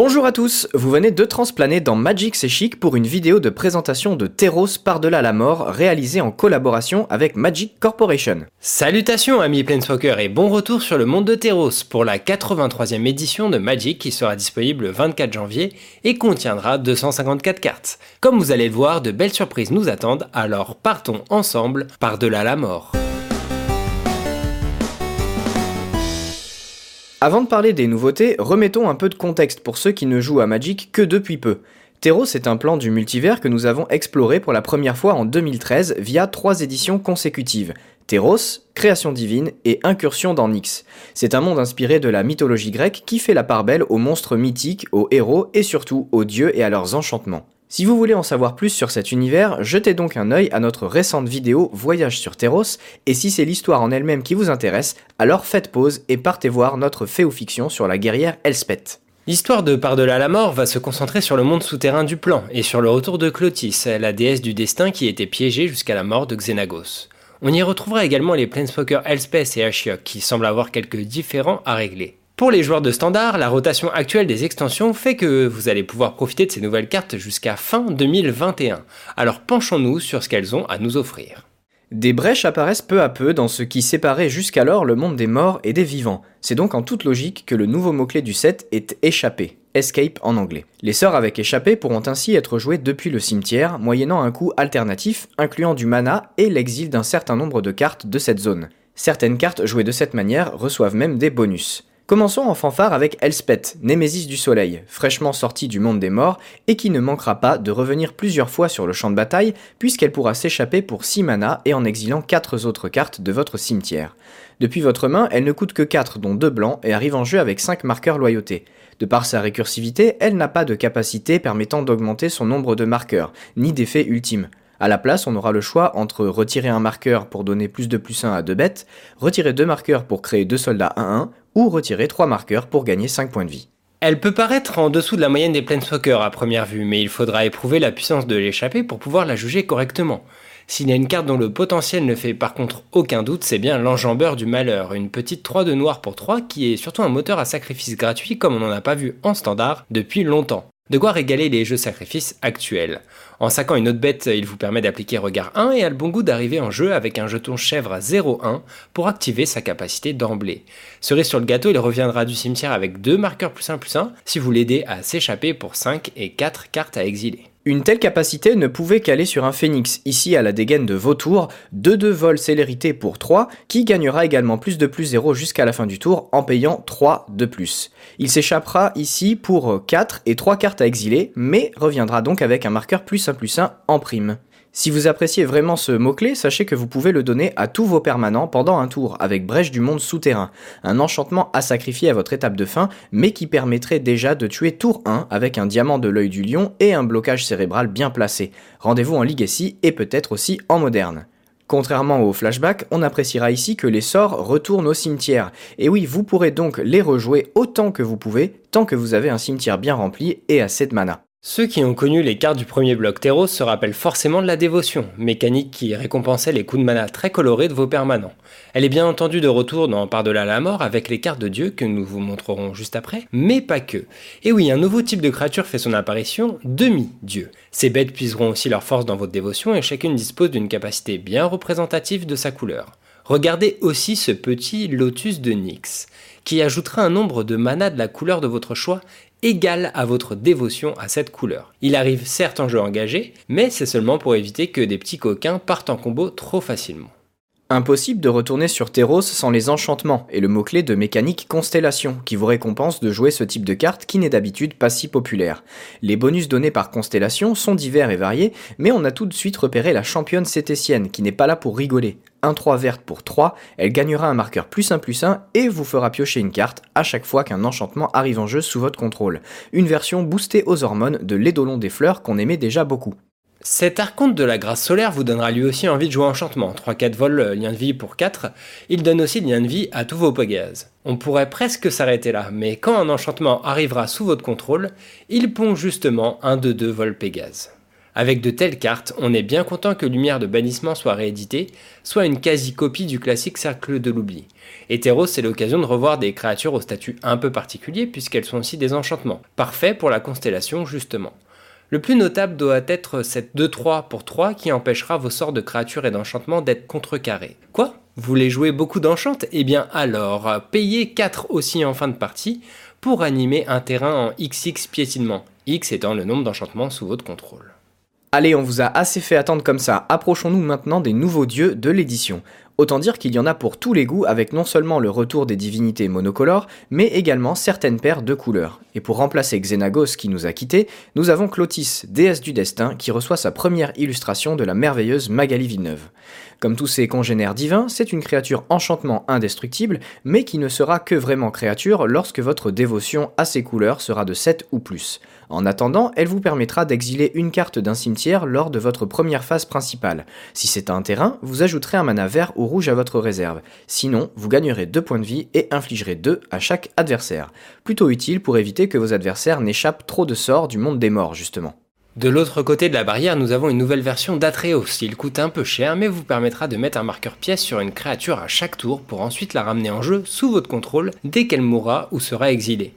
Bonjour à tous, vous venez de transplaner dans Magic C'est Chic pour une vidéo de présentation de Teros par-delà la mort réalisée en collaboration avec Magic Corporation. Salutations amis Planeswalker et bon retour sur le monde de Teros pour la 83e édition de Magic qui sera disponible le 24 janvier et contiendra 254 cartes. Comme vous allez le voir, de belles surprises nous attendent, alors partons ensemble par-delà la mort. Avant de parler des nouveautés, remettons un peu de contexte pour ceux qui ne jouent à Magic que depuis peu. Teros est un plan du multivers que nous avons exploré pour la première fois en 2013 via trois éditions consécutives. Teros, Création divine et Incursion dans Nyx. C'est un monde inspiré de la mythologie grecque qui fait la part belle aux monstres mythiques, aux héros et surtout aux dieux et à leurs enchantements. Si vous voulez en savoir plus sur cet univers, jetez donc un œil à notre récente vidéo Voyage sur Terros, et si c'est l'histoire en elle-même qui vous intéresse, alors faites pause et partez voir notre fait ou fiction sur la guerrière Elspeth. L'histoire de Par-delà la mort va se concentrer sur le monde souterrain du plan et sur le retour de Clotis, la déesse du destin qui était piégée jusqu'à la mort de Xenagos. On y retrouvera également les Planeswalkers Elspeth et Ashiok qui semblent avoir quelques différends à régler. Pour les joueurs de standard, la rotation actuelle des extensions fait que vous allez pouvoir profiter de ces nouvelles cartes jusqu'à fin 2021. Alors penchons-nous sur ce qu'elles ont à nous offrir. Des brèches apparaissent peu à peu dans ce qui séparait jusqu'alors le monde des morts et des vivants. C'est donc en toute logique que le nouveau mot-clé du set est échappé, escape en anglais. Les sorts avec échappé pourront ainsi être joués depuis le cimetière, moyennant un coût alternatif incluant du mana et l'exil d'un certain nombre de cartes de cette zone. Certaines cartes jouées de cette manière reçoivent même des bonus. Commençons en fanfare avec Elspeth, Némésis du Soleil, fraîchement sortie du monde des morts et qui ne manquera pas de revenir plusieurs fois sur le champ de bataille puisqu'elle pourra s'échapper pour 6 mana et en exilant 4 autres cartes de votre cimetière. Depuis votre main, elle ne coûte que 4 dont 2 blancs et arrive en jeu avec 5 marqueurs loyauté. De par sa récursivité, elle n'a pas de capacité permettant d'augmenter son nombre de marqueurs, ni d'effet ultime. À la place, on aura le choix entre retirer un marqueur pour donner plus de plus 1 à deux bêtes, retirer deux marqueurs pour créer deux soldats 1-1, ou retirer trois marqueurs pour gagner 5 points de vie. Elle peut paraître en dessous de la moyenne des Planeswalkers à première vue, mais il faudra éprouver la puissance de l'échapper pour pouvoir la juger correctement. S'il y a une carte dont le potentiel ne fait par contre aucun doute, c'est bien l'enjambeur du malheur, une petite 3 de noir pour 3 qui est surtout un moteur à sacrifice gratuit comme on n'en a pas vu en standard depuis longtemps. De quoi régaler les jeux sacrifices actuels. En saquant une autre bête, il vous permet d'appliquer regard 1 et a le bon goût d'arriver en jeu avec un jeton chèvre à 0-1 pour activer sa capacité d'emblée. Cerise sur le gâteau, il reviendra du cimetière avec deux marqueurs plus 1 plus 1 si vous l'aidez à s'échapper pour 5 et 4 cartes à exiler. Une telle capacité ne pouvait qu'aller sur un phénix, ici à la dégaine de Vautour, 2-2 vol célérité pour 3, qui gagnera également plus de plus 0 jusqu'à la fin du tour en payant 3 de plus. Il s'échappera ici pour 4 et 3 cartes à exiler, mais reviendra donc avec un marqueur plus 1 plus 1 en prime. Si vous appréciez vraiment ce mot-clé, sachez que vous pouvez le donner à tous vos permanents pendant un tour, avec Brèche du Monde Souterrain, un enchantement à sacrifier à votre étape de fin, mais qui permettrait déjà de tuer tour 1 avec un diamant de l'œil du lion et un blocage cérébral bien placé. Rendez-vous en Legacy et peut-être aussi en moderne. Contrairement au flashback, on appréciera ici que les sorts retournent au cimetière. Et oui, vous pourrez donc les rejouer autant que vous pouvez, tant que vous avez un cimetière bien rempli et assez de mana. Ceux qui ont connu les cartes du premier bloc Teros se rappellent forcément de la dévotion, mécanique qui récompensait les coups de mana très colorés de vos permanents. Elle est bien entendu de retour dans Par-delà la mort avec les cartes de dieu que nous vous montrerons juste après, mais pas que. Et oui, un nouveau type de créature fait son apparition, demi-dieu. Ces bêtes puiseront aussi leur force dans votre dévotion et chacune dispose d'une capacité bien représentative de sa couleur. Regardez aussi ce petit lotus de Nyx, qui ajoutera un nombre de mana de la couleur de votre choix égal à votre dévotion à cette couleur. Il arrive certes en jeu engagé, mais c'est seulement pour éviter que des petits coquins partent en combo trop facilement. Impossible de retourner sur Terros sans les enchantements et le mot-clé de mécanique constellation qui vous récompense de jouer ce type de carte qui n'est d'habitude pas si populaire. Les bonus donnés par constellation sont divers et variés, mais on a tout de suite repéré la championne cététienne qui n'est pas là pour rigoler. 1-3 verte pour 3, elle gagnera un marqueur plus 1 plus 1 et vous fera piocher une carte à chaque fois qu'un enchantement arrive en jeu sous votre contrôle. Une version boostée aux hormones de l'édolon des fleurs qu'on aimait déjà beaucoup. Cet archonte de la grâce solaire vous donnera lui aussi envie de jouer enchantement. 3-4 vols, euh, lien de vie pour 4. Il donne aussi lien de vie à tous vos Pégase. On pourrait presque s'arrêter là, mais quand un enchantement arrivera sous votre contrôle, il pond justement un de deux vols Pégase. Avec de telles cartes, on est bien content que Lumière de Bannissement soit réédité, soit une quasi-copie du classique Cercle de l'Oubli. Et c'est l'occasion de revoir des créatures au statut un peu particulier puisqu'elles sont aussi des enchantements, parfait pour la constellation justement. Le plus notable doit être cette 2-3 pour 3 qui empêchera vos sorts de créatures et d'enchantements d'être contrecarrés. Quoi? Vous voulez jouer beaucoup d'enchantes? Eh bien alors, payez 4 aussi en fin de partie pour animer un terrain en XX piétinement, X étant le nombre d'enchantements sous votre contrôle. Allez, on vous a assez fait attendre comme ça, approchons-nous maintenant des nouveaux dieux de l'édition. Autant dire qu'il y en a pour tous les goûts avec non seulement le retour des divinités monocolores, mais également certaines paires de couleurs. Et pour remplacer Xenagos qui nous a quittés, nous avons Clotis, déesse du destin, qui reçoit sa première illustration de la merveilleuse Magali Villeneuve. Comme tous ses congénères divins, c'est une créature enchantement indestructible, mais qui ne sera que vraiment créature lorsque votre dévotion à ses couleurs sera de 7 ou plus. En attendant, elle vous permettra d'exiler une carte d'un cimetière lors de votre première phase principale. Si c'est un terrain, vous ajouterez un mana vert ou rouge à votre réserve. Sinon, vous gagnerez 2 points de vie et infligerez 2 à chaque adversaire. Plutôt utile pour éviter que vos adversaires n'échappent trop de sorts du monde des morts, justement. De l'autre côté de la barrière, nous avons une nouvelle version d'Atreos. Il coûte un peu cher, mais vous permettra de mettre un marqueur pièce sur une créature à chaque tour pour ensuite la ramener en jeu sous votre contrôle dès qu'elle mourra ou sera exilée.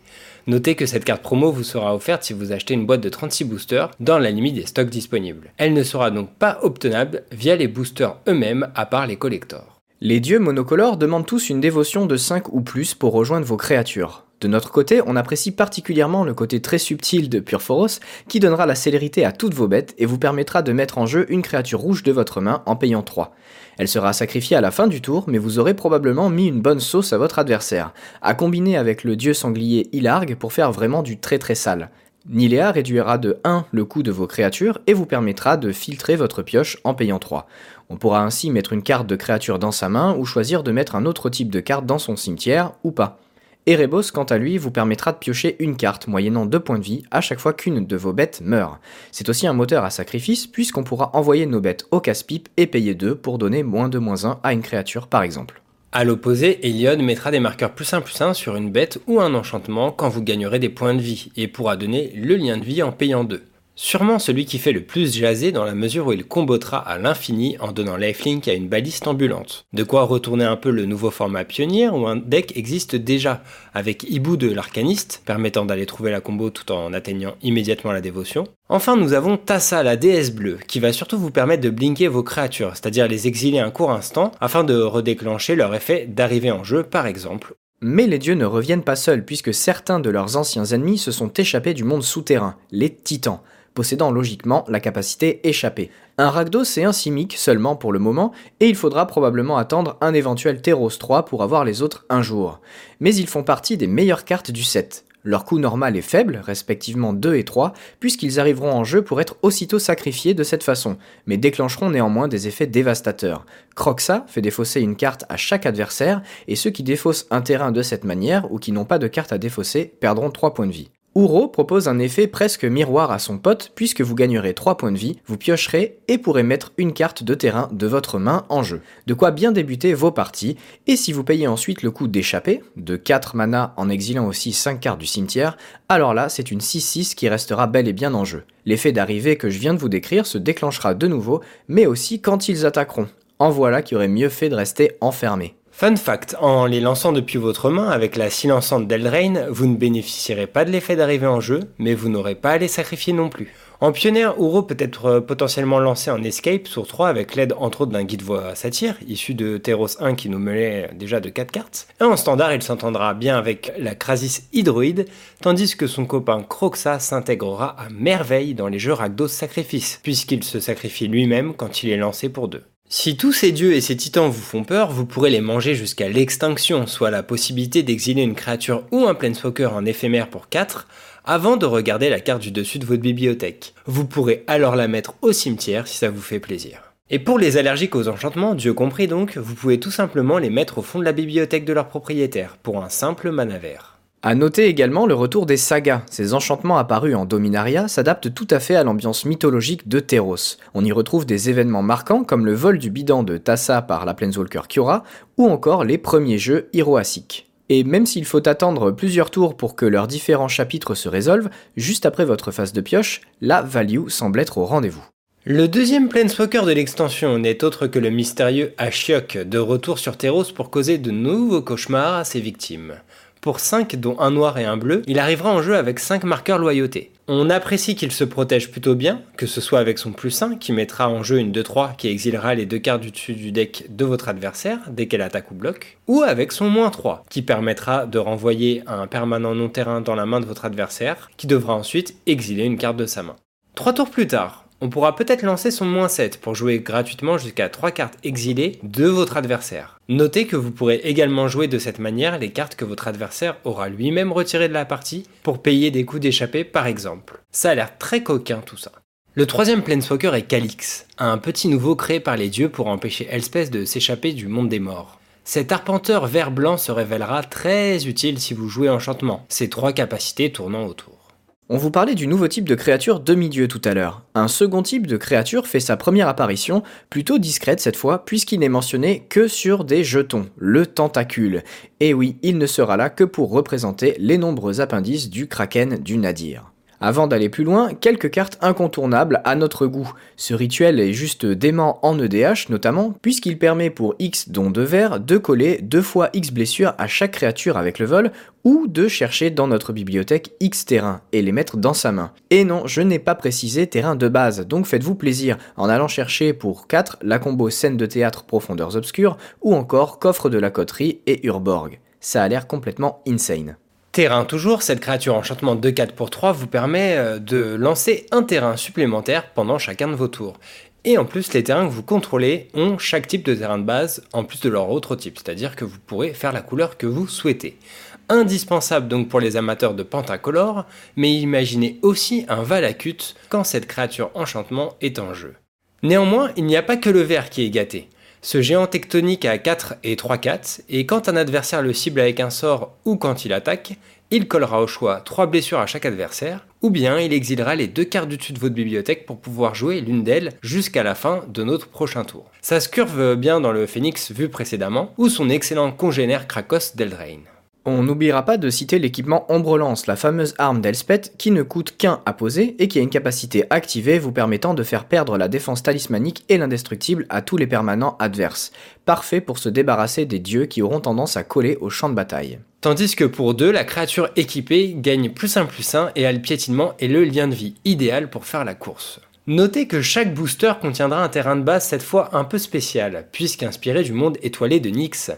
Notez que cette carte promo vous sera offerte si vous achetez une boîte de 36 boosters dans la limite des stocks disponibles. Elle ne sera donc pas obtenable via les boosters eux-mêmes à part les collectors. Les dieux monocolores demandent tous une dévotion de 5 ou plus pour rejoindre vos créatures. De notre côté, on apprécie particulièrement le côté très subtil de Purphoros qui donnera la célérité à toutes vos bêtes et vous permettra de mettre en jeu une créature rouge de votre main en payant 3. Elle sera sacrifiée à la fin du tour, mais vous aurez probablement mis une bonne sauce à votre adversaire, à combiner avec le dieu sanglier Ilarg pour faire vraiment du très très sale. Nilea réduira de 1 le coût de vos créatures et vous permettra de filtrer votre pioche en payant 3. On pourra ainsi mettre une carte de créature dans sa main ou choisir de mettre un autre type de carte dans son cimetière ou pas. Erebos, quant à lui, vous permettra de piocher une carte moyennant 2 points de vie à chaque fois qu'une de vos bêtes meurt. C'est aussi un moteur à sacrifice puisqu'on pourra envoyer nos bêtes au casse-pipe et payer 2 pour donner moins de moins 1 à une créature par exemple. A l'opposé, Eliod mettra des marqueurs plus 1 plus 1 sur une bête ou un enchantement quand vous gagnerez des points de vie et pourra donner le lien de vie en payant 2. Sûrement celui qui fait le plus jaser dans la mesure où il combotera à l'infini en donnant lifelink à une baliste ambulante. De quoi retourner un peu le nouveau format pionnier où un deck existe déjà, avec Hibou de l'arcaniste, permettant d'aller trouver la combo tout en atteignant immédiatement la dévotion. Enfin nous avons Tassa, la déesse bleue, qui va surtout vous permettre de blinker vos créatures, c'est-à-dire les exiler un court instant, afin de redéclencher leur effet d'arrivée en jeu par exemple, mais les dieux ne reviennent pas seuls, puisque certains de leurs anciens ennemis se sont échappés du monde souterrain, les titans possédant logiquement la capacité échappée. Un Rakdos et un Simic seulement pour le moment, et il faudra probablement attendre un éventuel Teros 3 pour avoir les autres un jour. Mais ils font partie des meilleures cartes du set. Leur coût normal est faible, respectivement 2 et 3, puisqu'ils arriveront en jeu pour être aussitôt sacrifiés de cette façon, mais déclencheront néanmoins des effets dévastateurs. Croxa fait défausser une carte à chaque adversaire, et ceux qui défaussent un terrain de cette manière ou qui n'ont pas de carte à défausser perdront 3 points de vie. Uro propose un effet presque miroir à son pote puisque vous gagnerez 3 points de vie, vous piocherez et pourrez mettre une carte de terrain de votre main en jeu. De quoi bien débuter vos parties, et si vous payez ensuite le coût d'échapper, de 4 mana en exilant aussi 5 cartes du cimetière, alors là c'est une 6-6 qui restera bel et bien en jeu. L'effet d'arrivée que je viens de vous décrire se déclenchera de nouveau, mais aussi quand ils attaqueront. En voilà qui aurait mieux fait de rester enfermé. Fun fact, en les lançant depuis votre main avec la silençante d'Eldraine, vous ne bénéficierez pas de l'effet d'arrivée en jeu, mais vous n'aurez pas à les sacrifier non plus. En pionnière, Uro peut être euh, potentiellement lancé en escape sur 3 avec l'aide entre autres d'un guide voix satire, issu de Teros 1 qui nous mêlait déjà de 4 cartes. Et en standard, il s'entendra bien avec la Krasis Hydroïde, tandis que son copain Croxa s'intégrera à merveille dans les jeux Rakdos Sacrifice, puisqu'il se sacrifie lui-même quand il est lancé pour 2. Si tous ces dieux et ces titans vous font peur, vous pourrez les manger jusqu'à l'extinction, soit la possibilité d'exiler une créature ou un planeswalker en éphémère pour 4, avant de regarder la carte du dessus de votre bibliothèque. Vous pourrez alors la mettre au cimetière si ça vous fait plaisir. Et pour les allergiques aux enchantements, Dieu compris donc, vous pouvez tout simplement les mettre au fond de la bibliothèque de leur propriétaire, pour un simple mana A noter également le retour des sagas. Ces enchantements apparus en Dominaria s'adaptent tout à fait à l'ambiance mythologique de Teros. On y retrouve des événements marquants comme le vol du bidon de Tassa par la Planeswalker Kiora ou encore les premiers jeux Hiroasic. Et même s'il faut attendre plusieurs tours pour que leurs différents chapitres se résolvent, juste après votre phase de pioche, la value semble être au rendez-vous. Le deuxième Planeswalker de l'extension n'est autre que le mystérieux Ashiok, de retour sur Terros pour causer de nouveaux cauchemars à ses victimes. Pour 5, dont un noir et un bleu, il arrivera en jeu avec 5 marqueurs loyauté. On apprécie qu'il se protège plutôt bien, que ce soit avec son plus 1 qui mettra en jeu une 2-3 qui exilera les deux cartes du dessus du deck de votre adversaire dès qu'elle attaque ou bloque, ou avec son moins 3 qui permettra de renvoyer un permanent non terrain dans la main de votre adversaire qui devra ensuite exiler une carte de sa main. Trois tours plus tard, on pourra peut-être lancer son moins 7 pour jouer gratuitement jusqu'à 3 cartes exilées de votre adversaire. Notez que vous pourrez également jouer de cette manière les cartes que votre adversaire aura lui-même retirées de la partie pour payer des coups d'échappée par exemple. Ça a l'air très coquin tout ça. Le troisième Planeswalker est Calix, un petit nouveau créé par les dieux pour empêcher Elspeth de s'échapper du monde des morts. Cet arpenteur vert-blanc se révélera très utile si vous jouez enchantement, ses trois capacités tournant autour. On vous parlait du nouveau type de créature demi-dieu tout à l'heure. Un second type de créature fait sa première apparition, plutôt discrète cette fois, puisqu'il n'est mentionné que sur des jetons, le tentacule. Et oui, il ne sera là que pour représenter les nombreux appendices du kraken du nadir. Avant d'aller plus loin, quelques cartes incontournables à notre goût. Ce rituel est juste dément en EDH notamment, puisqu'il permet pour X dont de verre de coller deux fois X blessures à chaque créature avec le vol, ou de chercher dans notre bibliothèque X terrains et les mettre dans sa main. Et non, je n'ai pas précisé terrain de base, donc faites-vous plaisir en allant chercher pour 4 la combo scène de théâtre profondeurs obscures, ou encore coffre de la coterie et Urborg. Ça a l'air complètement insane. Terrain toujours, cette créature enchantement de 4 pour 3 vous permet euh, de lancer un terrain supplémentaire pendant chacun de vos tours. Et en plus, les terrains que vous contrôlez ont chaque type de terrain de base en plus de leur autre type, c'est-à-dire que vous pourrez faire la couleur que vous souhaitez. Indispensable donc pour les amateurs de pentacolore, mais imaginez aussi un Valakut quand cette créature enchantement est en jeu. Néanmoins, il n'y a pas que le vert qui est gâté. Ce géant tectonique a 4 et 3-4, et quand un adversaire le cible avec un sort ou quand il attaque, il collera au choix 3 blessures à chaque adversaire, ou bien il exilera les deux cartes du dessus de votre bibliothèque pour pouvoir jouer l'une d'elles jusqu'à la fin de notre prochain tour. Ça se curve bien dans le Phoenix vu précédemment, ou son excellent congénère Krakos d'Eldraine. On n'oubliera pas de citer l'équipement Ombre-Lance, la fameuse arme d'Elspeth qui ne coûte qu'un à poser et qui a une capacité activée vous permettant de faire perdre la défense talismanique et l'indestructible à tous les permanents adverses. Parfait pour se débarrasser des dieux qui auront tendance à coller au champ de bataille. Tandis que pour deux, la créature équipée gagne plus un plus un et a le piétinement et le lien de vie idéal pour faire la course. Notez que chaque booster contiendra un terrain de base cette fois un peu spécial, puisqu'inspiré du monde étoilé de Nyx.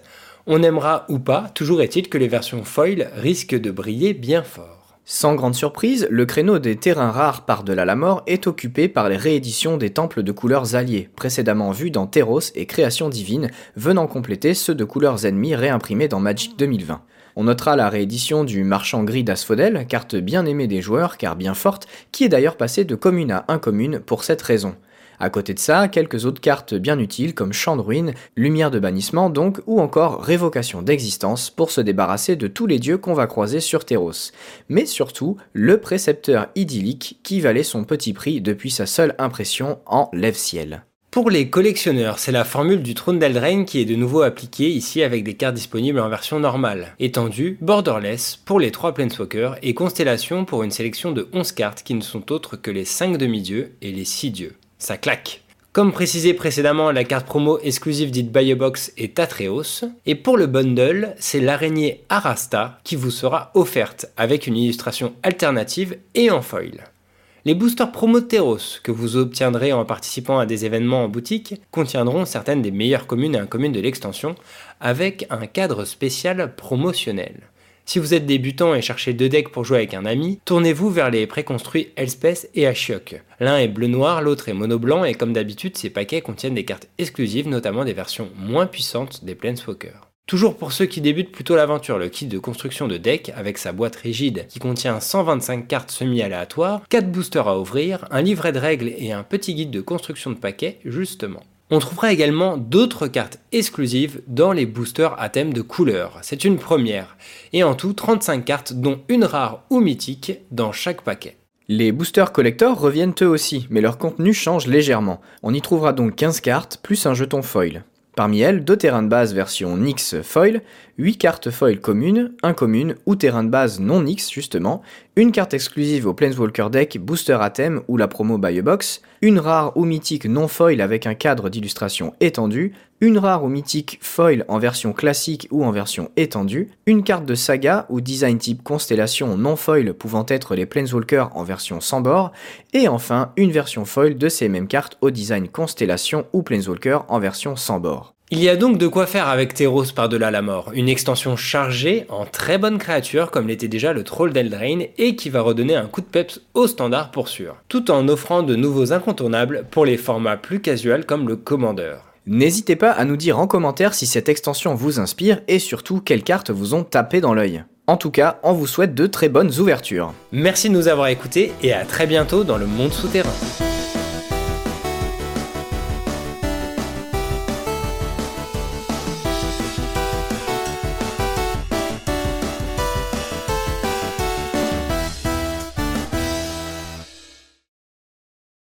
On aimera ou pas, toujours est-il que les versions foil risquent de briller bien fort. Sans grande surprise, le créneau des terrains rares par-delà la mort est occupé par les rééditions des temples de couleurs alliés, précédemment vus dans Terros et Création Divine, venant compléter ceux de couleurs ennemies réimprimés dans Magic 2020. On notera la réédition du Marchand Gris d'Asphodel, carte bien aimée des joueurs car bien forte, qui est d'ailleurs passée de commune à incommune pour cette raison. À côté de ça, quelques autres cartes bien utiles comme Champ de ruine, Lumière de bannissement donc, ou encore Révocation d'existence pour se débarrasser de tous les dieux qu'on va croiser sur Terros. Mais surtout, le précepteur idyllique qui valait son petit prix depuis sa seule impression en lève-ciel. Pour les collectionneurs, c'est la formule du trône d'Eldraine qui est de nouveau appliquée ici avec des cartes disponibles en version normale, étendue, borderless pour les 3 Planeswalkers et Constellation pour une sélection de 11 cartes qui ne sont autres que les 5 demi-dieux et les 6 dieux ça claque. Comme précisé précédemment, la carte promo exclusive dite Buy a Box est Atreos. Et pour le bundle, c'est l'araignée Arasta qui vous sera offerte avec une illustration alternative et en foil. Les boosters promo Teros que vous obtiendrez en participant à des événements en boutique contiendront certaines des meilleures communes et incommunes de l'extension avec un cadre spécial promotionnel. Si vous êtes débutant et cherchez deux decks pour jouer avec un ami, tournez-vous vers les préconstruits Elspeth et Ashiok. L'un est bleu-noir, l'autre est mono-blanc et comme d'habitude, ces paquets contiennent des cartes exclusives, notamment des versions moins puissantes des Planeswalkers. Toujours pour ceux qui débutent plutôt l'aventure, le kit de construction de deck avec sa boîte rigide qui contient 125 cartes semi-aléatoires, 4 boosters à ouvrir, un livret de règles et un petit guide de construction de paquets justement. On trouvera également d'autres cartes exclusives dans les boosters à thème de couleur. C'est une première. Et en tout, 35 cartes, dont une rare ou mythique dans chaque paquet. Les boosters collector reviennent eux aussi, mais leur contenu change légèrement. On y trouvera donc 15 cartes, plus un jeton foil. Parmi elles, deux terrains de base version Nyx foil, 8 cartes foil communes, incommunes ou terrains de base non Nyx justement, une carte exclusive au Planeswalker deck Booster Atem ou la promo Buy Box, une rare ou mythique non foil avec un cadre d'illustration étendu, une rare ou mythique foil en version classique ou en version étendue, une carte de saga ou design type constellation non foil pouvant être les Planeswalkers en version sans bord, et enfin une version foil de ces mêmes cartes au design constellation ou Planeswalker en version sans bord. Il y a donc de quoi faire avec Teros par-delà la mort, une extension chargée en très bonnes créatures comme l'était déjà le Troll d'Eldrain et qui va redonner un coup de peps au standard pour sûr, tout en offrant de nouveaux incontournables pour les formats plus casuals comme le Commander. N'hésitez pas à nous dire en commentaire si cette extension vous inspire et surtout quelles cartes vous ont tapé dans l'œil. En tout cas, on vous souhaite de très bonnes ouvertures. Merci de nous avoir écoutés et à très bientôt dans le monde souterrain.